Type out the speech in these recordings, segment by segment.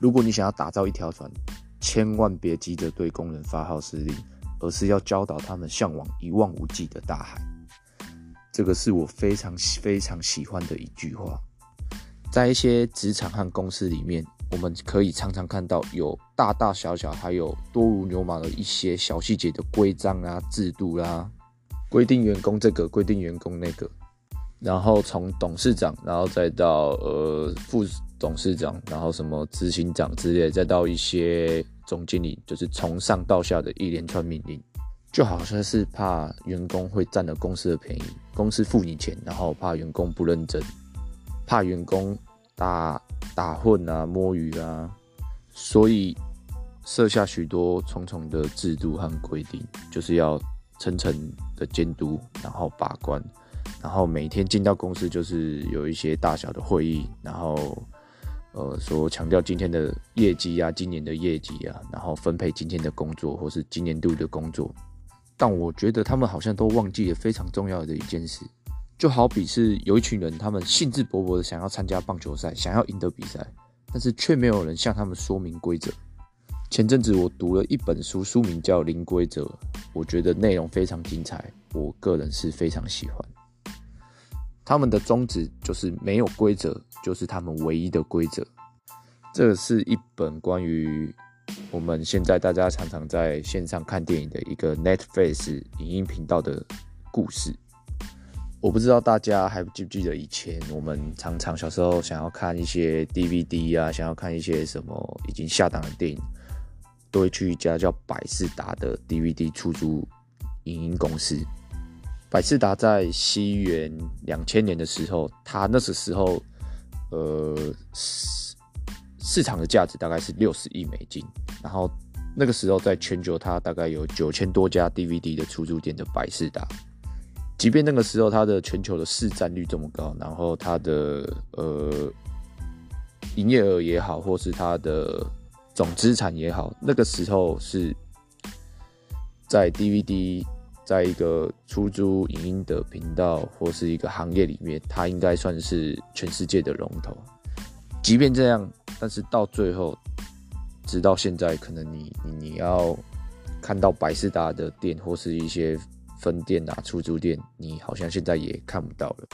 如果你想要打造一条船，千万别急着对工人发号施令，而是要教导他们向往一望无际的大海。这个是我非常非常喜欢的一句话。在一些职场和公司里面，我们可以常常看到有大大小小，还有多如牛毛的一些小细节的规章啊、制度啦，规定员工这个，规定员工那个，然后从董事长，然后再到呃副董事长，然后什么执行长之类，再到一些总经理，就是从上到下的一连串命令，就好像是怕员工会占了公司的便宜，公司付你钱，然后怕员工不认真。怕员工打打混啊、摸鱼啊，所以设下许多重重的制度和规定，就是要层层的监督，然后把关，然后每天进到公司就是有一些大小的会议，然后呃说强调今天的业绩啊、今年的业绩啊，然后分配今天的工作或是今年度的工作。但我觉得他们好像都忘记了非常重要的一件事。就好比是有一群人，他们兴致勃勃的想要参加棒球赛，想要赢得比赛，但是却没有人向他们说明规则。前阵子我读了一本书，书名叫《零规则》，我觉得内容非常精彩，我个人是非常喜欢。他们的宗旨就是没有规则，就是他们唯一的规则。这是一本关于我们现在大家常常在线上看电影的一个 Netflix 影音频道的故事。我不知道大家还记不记得以前我们常常小时候想要看一些 DVD 啊，想要看一些什么已经下档的电影，都会去一家叫百事达的 DVD 出租影音公司。百事达在西元两千年的时候，它那时时候呃市市场的价值大概是六十亿美金，然后那个时候在全球它大概有九千多家 DVD 的出租店的百事达。即便那个时候它的全球的市占率这么高，然后它的呃营业额也好，或是它的总资产也好，那个时候是在 DVD 在一个出租影音的频道或是一个行业里面，它应该算是全世界的龙头。即便这样，但是到最后，直到现在，可能你你要看到百事达的店或是一些。分店啊，出租店，你好像现在也看不到了，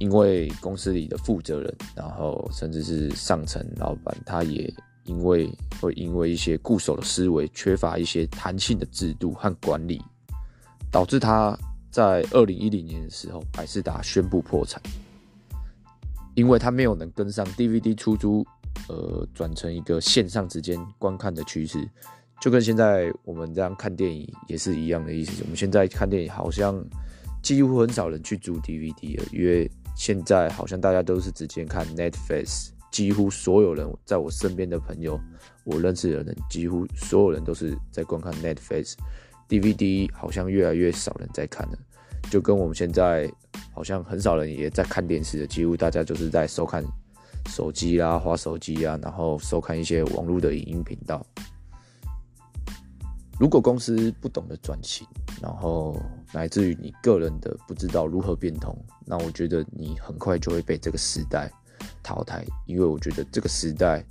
因为公司里的负责人，然后甚至是上层老板，他也因为会因为一些固守的思维，缺乏一些弹性的制度和管理，导致他在二零一零年的时候，百事达宣布破产，因为他没有能跟上 DVD 出租，呃，转成一个线上之间观看的趋势。就跟现在我们这样看电影也是一样的意思。我们现在看电影好像几乎很少人去租 DVD 了，因为现在好像大家都是直接看 Netflix。几乎所有人在我身边的朋友，我认识的人，几乎所有人都是在观看 Netflix。DVD 好像越来越少人在看了，就跟我们现在好像很少人也在看电视的，几乎大家就是在收看手机啊、花手机啊，然后收看一些网络的影音频道。如果公司不懂得转型，然后乃至于你个人的不知道如何变通，那我觉得你很快就会被这个时代淘汰。因为我觉得这个时代，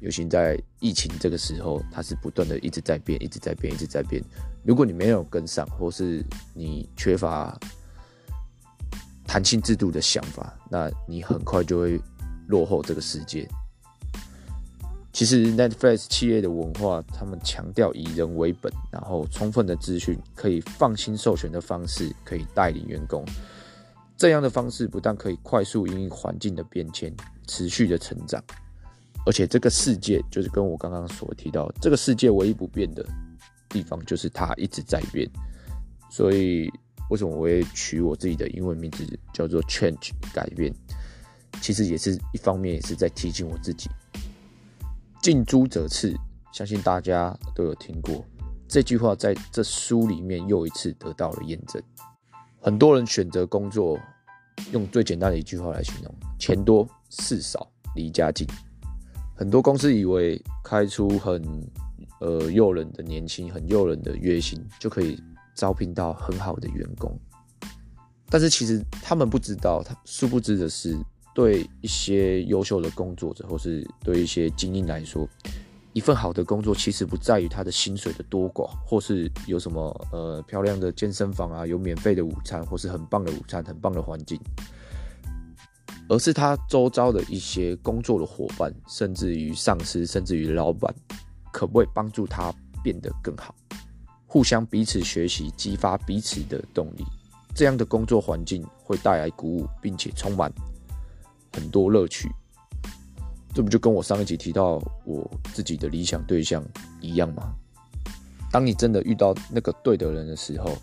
尤其在疫情这个时候，它是不断的一直在变，一直在变，一直在变。如果你没有跟上，或是你缺乏弹性制度的想法，那你很快就会落后这个世界。其实 Netflix 企业的文化，他们强调以人为本，然后充分的资讯可以放心授权的方式，可以带领员工。这样的方式不但可以快速应环境的变迁，持续的成长，而且这个世界就是跟我刚刚所提到，这个世界唯一不变的地方就是它一直在变。所以为什么我会取我自己的英文名字叫做 Change 改变？其实也是一方面也是在提醒我自己。近朱者赤，相信大家都有听过这句话，在这书里面又一次得到了验证。很多人选择工作，用最简单的一句话来形容：钱多事少，离家近。很多公司以为开出很呃诱人的年薪、很诱人的月薪，就可以招聘到很好的员工。但是其实他们不知道，他殊不知的是，对一些优秀的工作者，或是对一些精英来说，一份好的工作其实不在于他的薪水的多寡，或是有什么呃漂亮的健身房啊，有免费的午餐，或是很棒的午餐、很棒的环境，而是他周遭的一些工作的伙伴，甚至于上司，甚至于老板，可不可以帮助他变得更好，互相彼此学习，激发彼此的动力，这样的工作环境会带来鼓舞，并且充满。很多乐趣，这不就跟我上一集提到我自己的理想对象一样吗？当你真的遇到那个对的人的时候，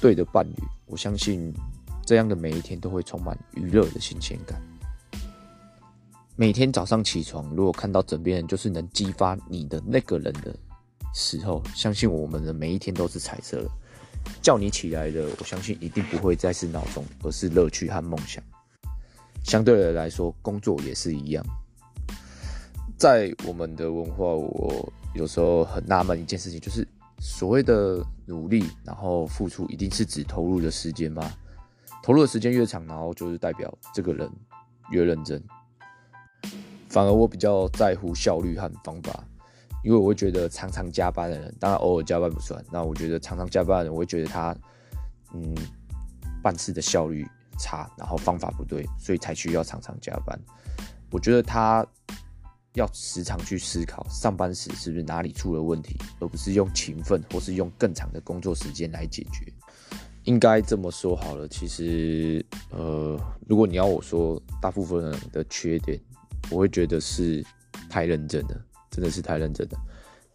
对的伴侣，我相信这样的每一天都会充满娱乐的新鲜感。每天早上起床，如果看到枕边人就是能激发你的那个人的时候，相信我们的每一天都是彩色的。叫你起来的，我相信一定不会再是闹钟，而是乐趣和梦想。相对的来说，工作也是一样。在我们的文化，我有时候很纳闷一件事情，就是所谓的努力，然后付出，一定是指投入的时间吗？投入的时间越长，然后就是代表这个人越认真。反而我比较在乎效率和方法，因为我会觉得常常加班的人，当然偶尔加班不算。那我觉得常常加班的人，我会觉得他，嗯，办事的效率。差，然后方法不对，所以才需要常常加班。我觉得他要时常去思考上班时是不是哪里出了问题，而不是用勤奋或是用更长的工作时间来解决。应该这么说好了，其实，呃，如果你要我说大部分人的缺点，我会觉得是太认真了，真的是太认真了，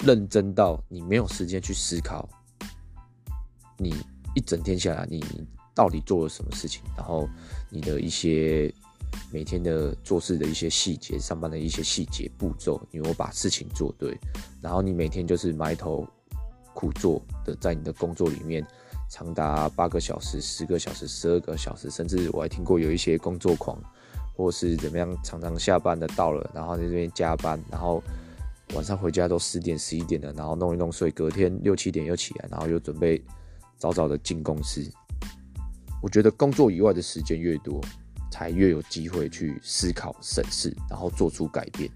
认真到你没有时间去思考，你一整天下来，你。到底做了什么事情？然后你的一些每天的做事的一些细节，上班的一些细节步骤，你有把事情做对。然后你每天就是埋头苦做的，在你的工作里面长达八个小时、十个小时、十二个小时，甚至我还听过有一些工作狂，或是怎么样，常常下班的到了，然后在这边加班，然后晚上回家都十点、十一点了，然后弄一弄睡，隔天六七点又起来，然后又准备早早的进公司。我觉得工作以外的时间越多，才越有机会去思考、审视，然后做出改变。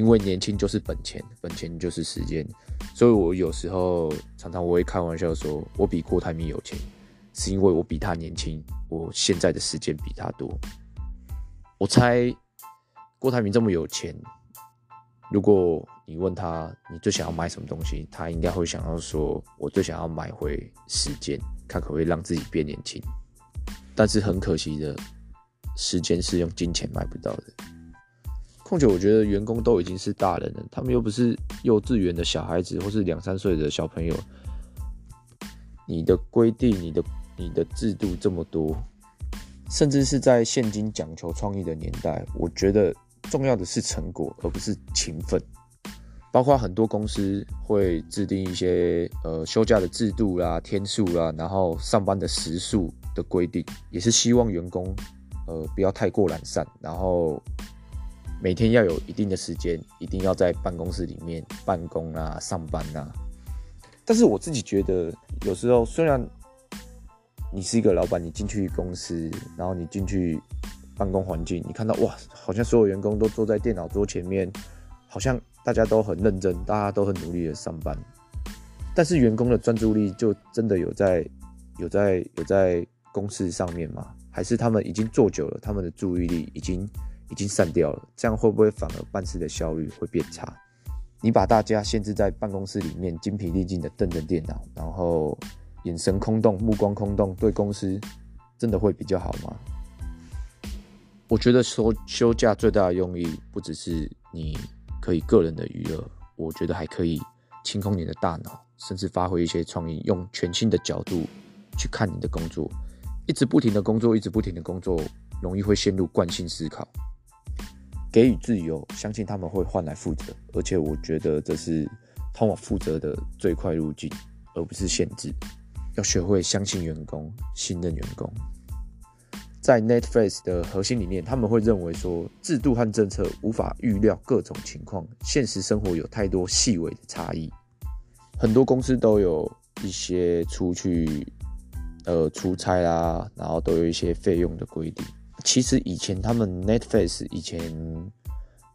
因为年轻就是本钱，本钱就是时间。所以我有时候常常我会开玩笑说，我比郭台铭有钱，是因为我比他年轻，我现在的时间比他多。我猜郭台铭这么有钱，如果你问他你最想要买什么东西，他应该会想要说，我最想要买回时间。看可不可以让自己变年轻，但是很可惜的，时间是用金钱买不到的。况且我觉得员工都已经是大人了，他们又不是幼稚园的小孩子或是两三岁的小朋友。你的规定、你的、你的制度这么多，甚至是在现今讲求创意的年代，我觉得重要的是成果，而不是勤奋。包括很多公司会制定一些呃休假的制度啦、天数啦，然后上班的时数的规定，也是希望员工呃不要太过懒散，然后每天要有一定的时间，一定要在办公室里面办公啊、上班啊。但是我自己觉得，有时候虽然你是一个老板，你进去公司，然后你进去办公环境，你看到哇，好像所有员工都坐在电脑桌前面，好像。大家都很认真，大家都很努力的上班，但是员工的专注力就真的有在有在有在公司上面吗？还是他们已经做久了，他们的注意力已经已经散掉了？这样会不会反而办事的效率会变差？你把大家限制在办公室里面，精疲力尽的瞪着电脑，然后眼神空洞、目光空洞，对公司真的会比较好吗？我觉得说休假最大的用意不只是你。可以个人的娱乐，我觉得还可以清空你的大脑，甚至发挥一些创意，用全新的角度去看你的工作。一直不停的工作，一直不停的工作，容易会陷入惯性思考。给予自由，相信他们会换来负责，而且我觉得这是通往负责的最快路径，而不是限制。要学会相信员工，信任员工。在 Netflix 的核心理念，他们会认为说，制度和政策无法预料各种情况，现实生活有太多细微的差异。很多公司都有一些出去呃出差啦，然后都有一些费用的规定。其实以前他们 Netflix 以前，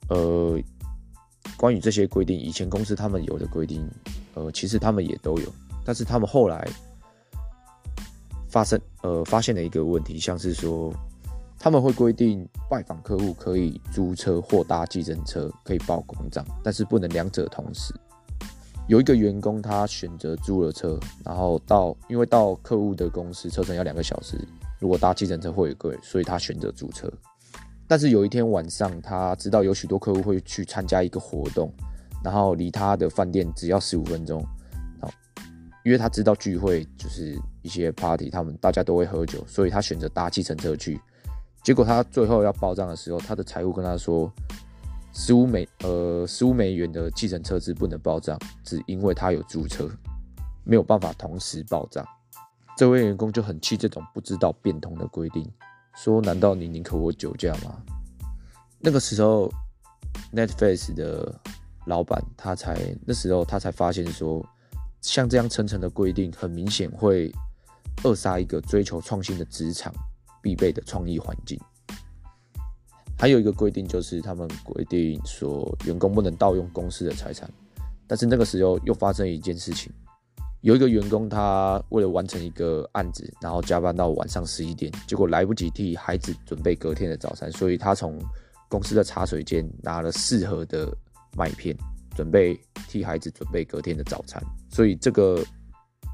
呃，关于这些规定，以前公司他们有的规定，呃，其实他们也都有，但是他们后来发生呃发现了一个问题，像是说他们会规定拜访客户可以租车或搭计程车，可以报公账，但是不能两者同时。有一个员工他选择租了车，然后到因为到客户的公司车程要两个小时。如果搭计程车会贵，所以他选择租车。但是有一天晚上，他知道有许多客户会去参加一个活动，然后离他的饭店只要十五分钟。好，因为他知道聚会就是一些 party，他们大家都会喝酒，所以他选择搭计程车去。结果他最后要报账的时候，他的财务跟他说，十五美呃十五美元的计程车资不能报账，只因为他有租车，没有办法同时报账。这位员工就很气这种不知道变通的规定，说：“难道你宁可我酒驾吗？”那个时候，Netflix 的老板他才那时候他才发现说，像这样层层的规定，很明显会扼杀一个追求创新的职场必备的创意环境。还有一个规定就是，他们规定说员工不能盗用公司的财产，但是那个时候又发生一件事情。有一个员工，他为了完成一个案子，然后加班到晚上十一点，结果来不及替孩子准备隔天的早餐，所以他从公司的茶水间拿了四盒的麦片，准备替孩子准备隔天的早餐。所以这个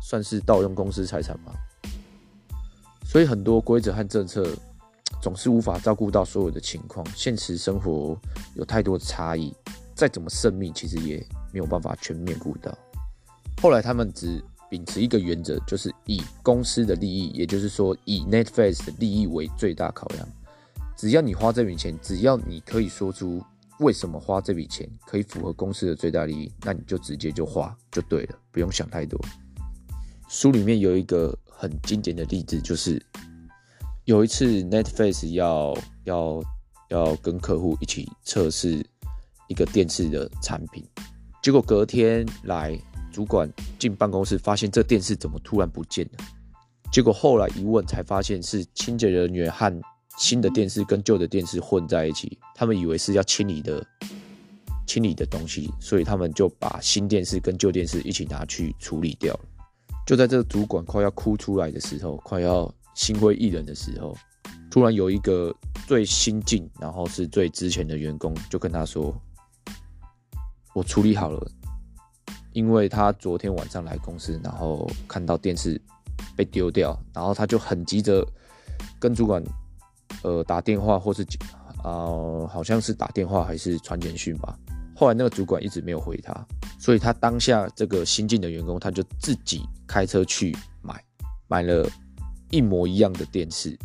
算是盗用公司财产吗？所以很多规则和政策总是无法照顾到所有的情况，现实生活有太多的差异，再怎么慎密，其实也没有办法全面顾到。后来他们只秉持一个原则，就是以公司的利益，也就是说以 Netflix 的利益为最大考量。只要你花这笔钱，只要你可以说出为什么花这笔钱可以符合公司的最大利益，那你就直接就花就对了，不用想太多。书里面有一个很经典的例子，就是有一次 Netflix 要要要跟客户一起测试一个电视的产品，结果隔天来。主管进办公室，发现这电视怎么突然不见了？结果后来一问，才发现是清洁人员和新的电视跟旧的电视混在一起，他们以为是要清理的清理的东西，所以他们就把新电视跟旧电视一起拿去处理掉了。就在这个主管快要哭出来的时候，快要心灰意冷的时候，突然有一个最新进，然后是最之前的员工就跟他说：“我处理好了。”因为他昨天晚上来公司，然后看到电视被丢掉，然后他就很急着跟主管呃打电话，或是啊好像是打电话还是传简讯吧。后来那个主管一直没有回他，所以他当下这个新进的员工他就自己开车去买，买了一模一样的电视，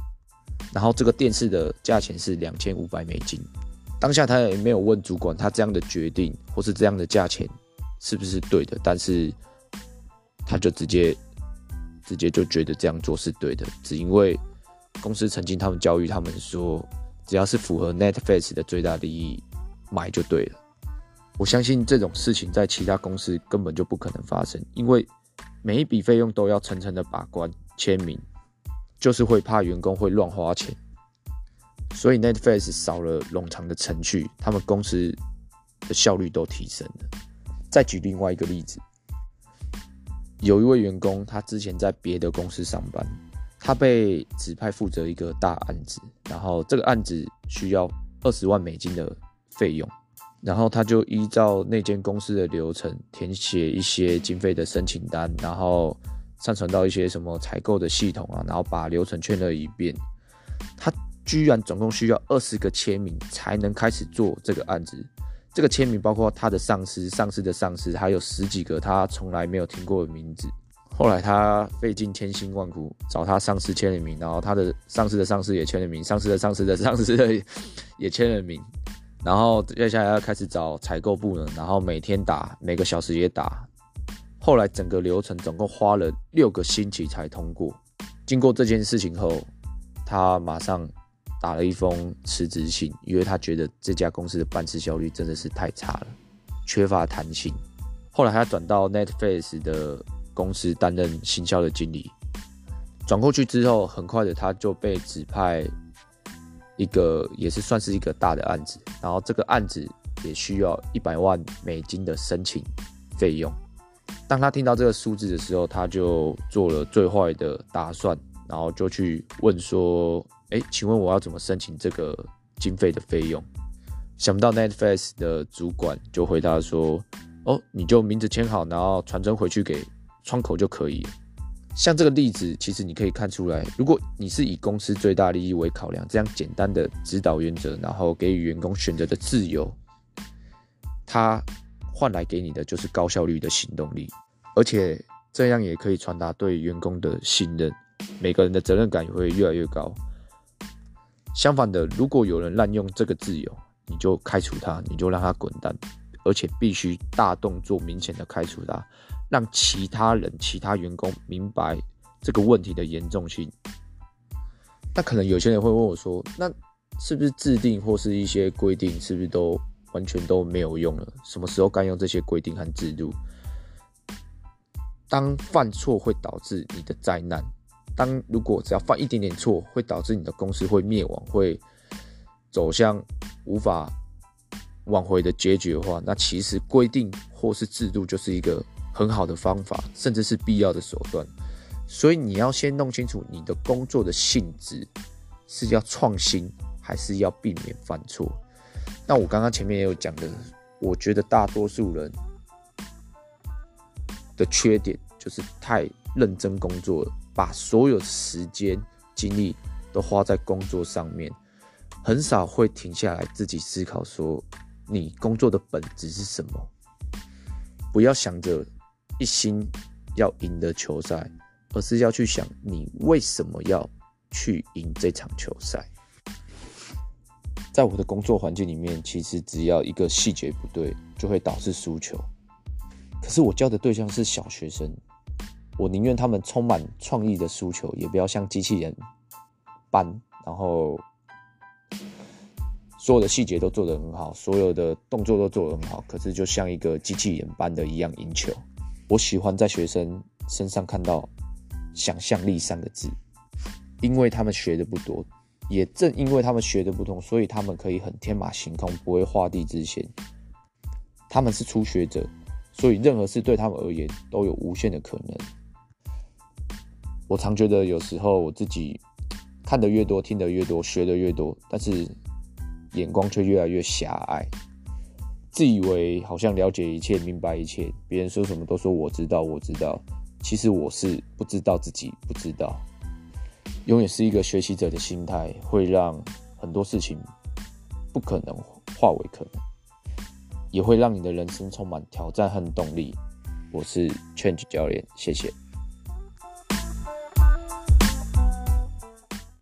然后这个电视的价钱是两千五百美金。当下他也没有问主管他这样的决定或是这样的价钱。是不是对的？但是他就直接直接就觉得这样做是对的，只因为公司曾经他们教育他们说，只要是符合 Netflix 的最大利益，买就对了。我相信这种事情在其他公司根本就不可能发生，因为每一笔费用都要层层的把关签名，就是会怕员工会乱花钱，所以 Netflix 少了冗长的程序，他们公司的效率都提升了。再举另外一个例子，有一位员工，他之前在别的公司上班，他被指派负责一个大案子，然后这个案子需要二十万美金的费用，然后他就依照那间公司的流程填写一些经费的申请单，然后上传到一些什么采购的系统啊，然后把流程确认一遍，他居然总共需要二十个签名才能开始做这个案子。这个签名包括他的上司、上司的上司，还有十几个他从来没有听过的名字。后来他费尽千辛万苦找他上司签了名，然后他的上司的上司也签了名，上司的上司的上司的也签了名。然后接下来要开始找采购部了，然后每天打，每个小时也打。后来整个流程总共花了六个星期才通过。经过这件事情后，他马上。打了一封辞职信，因为他觉得这家公司的办事效率真的是太差了，缺乏弹性。后来他转到 Netflix 的公司担任行销的经理。转过去之后，很快的他就被指派一个也是算是一个大的案子，然后这个案子也需要一百万美金的申请费用。当他听到这个数字的时候，他就做了最坏的打算，然后就去问说：“哎，请问我要怎么申请这个经费的费用？”想不到 Netflix 的主管就回答说：“哦，你就名字签好，然后传真回去给窗口就可以。”像这个例子，其实你可以看出来，如果你是以公司最大利益为考量，这样简单的指导原则，然后给予员工选择的自由，他换来给你的就是高效率的行动力，而且这样也可以传达对员工的信任，每个人的责任感也会越来越高。相反的，如果有人滥用这个自由，你就开除他，你就让他滚蛋，而且必须大动作、明显的开除他。让其他人、其他员工明白这个问题的严重性。那可能有些人会问我说：“那是不是制定或是一些规定，是不是都完全都没有用了？什么时候该用这些规定和制度？当犯错会导致你的灾难，当如果只要犯一点点错，会导致你的公司会灭亡，会走向无法挽回的结局的话，那其实规定或是制度就是一个。”很好的方法，甚至是必要的手段，所以你要先弄清楚你的工作的性质是要创新，还是要避免犯错。那我刚刚前面也有讲的，我觉得大多数人的缺点就是太认真工作了，把所有时间精力都花在工作上面，很少会停下来自己思考说你工作的本质是什么，不要想着。一心要赢得球赛，而是要去想你为什么要去赢这场球赛。在我的工作环境里面，其实只要一个细节不对，就会导致输球。可是我教的对象是小学生，我宁愿他们充满创意的输球，也不要像机器人般，然后所有的细节都做得很好，所有的动作都做得很好，可是就像一个机器人般的一样赢球。我喜欢在学生身上看到“想象力”三个字，因为他们学的不多，也正因为他们学的不同，所以他们可以很天马行空，不会画地自限。他们是初学者，所以任何事对他们而言都有无限的可能。我常觉得有时候我自己看得越多，听得越多，学得越多，但是眼光却越来越狭隘。自以为好像了解一切、明白一切，别人说什么都说我知道，我知道。其实我是不知道自己不知道。永远是一个学习者的心态，会让很多事情不可能化为可能，也会让你的人生充满挑战和动力。我是 Change 教练，谢谢。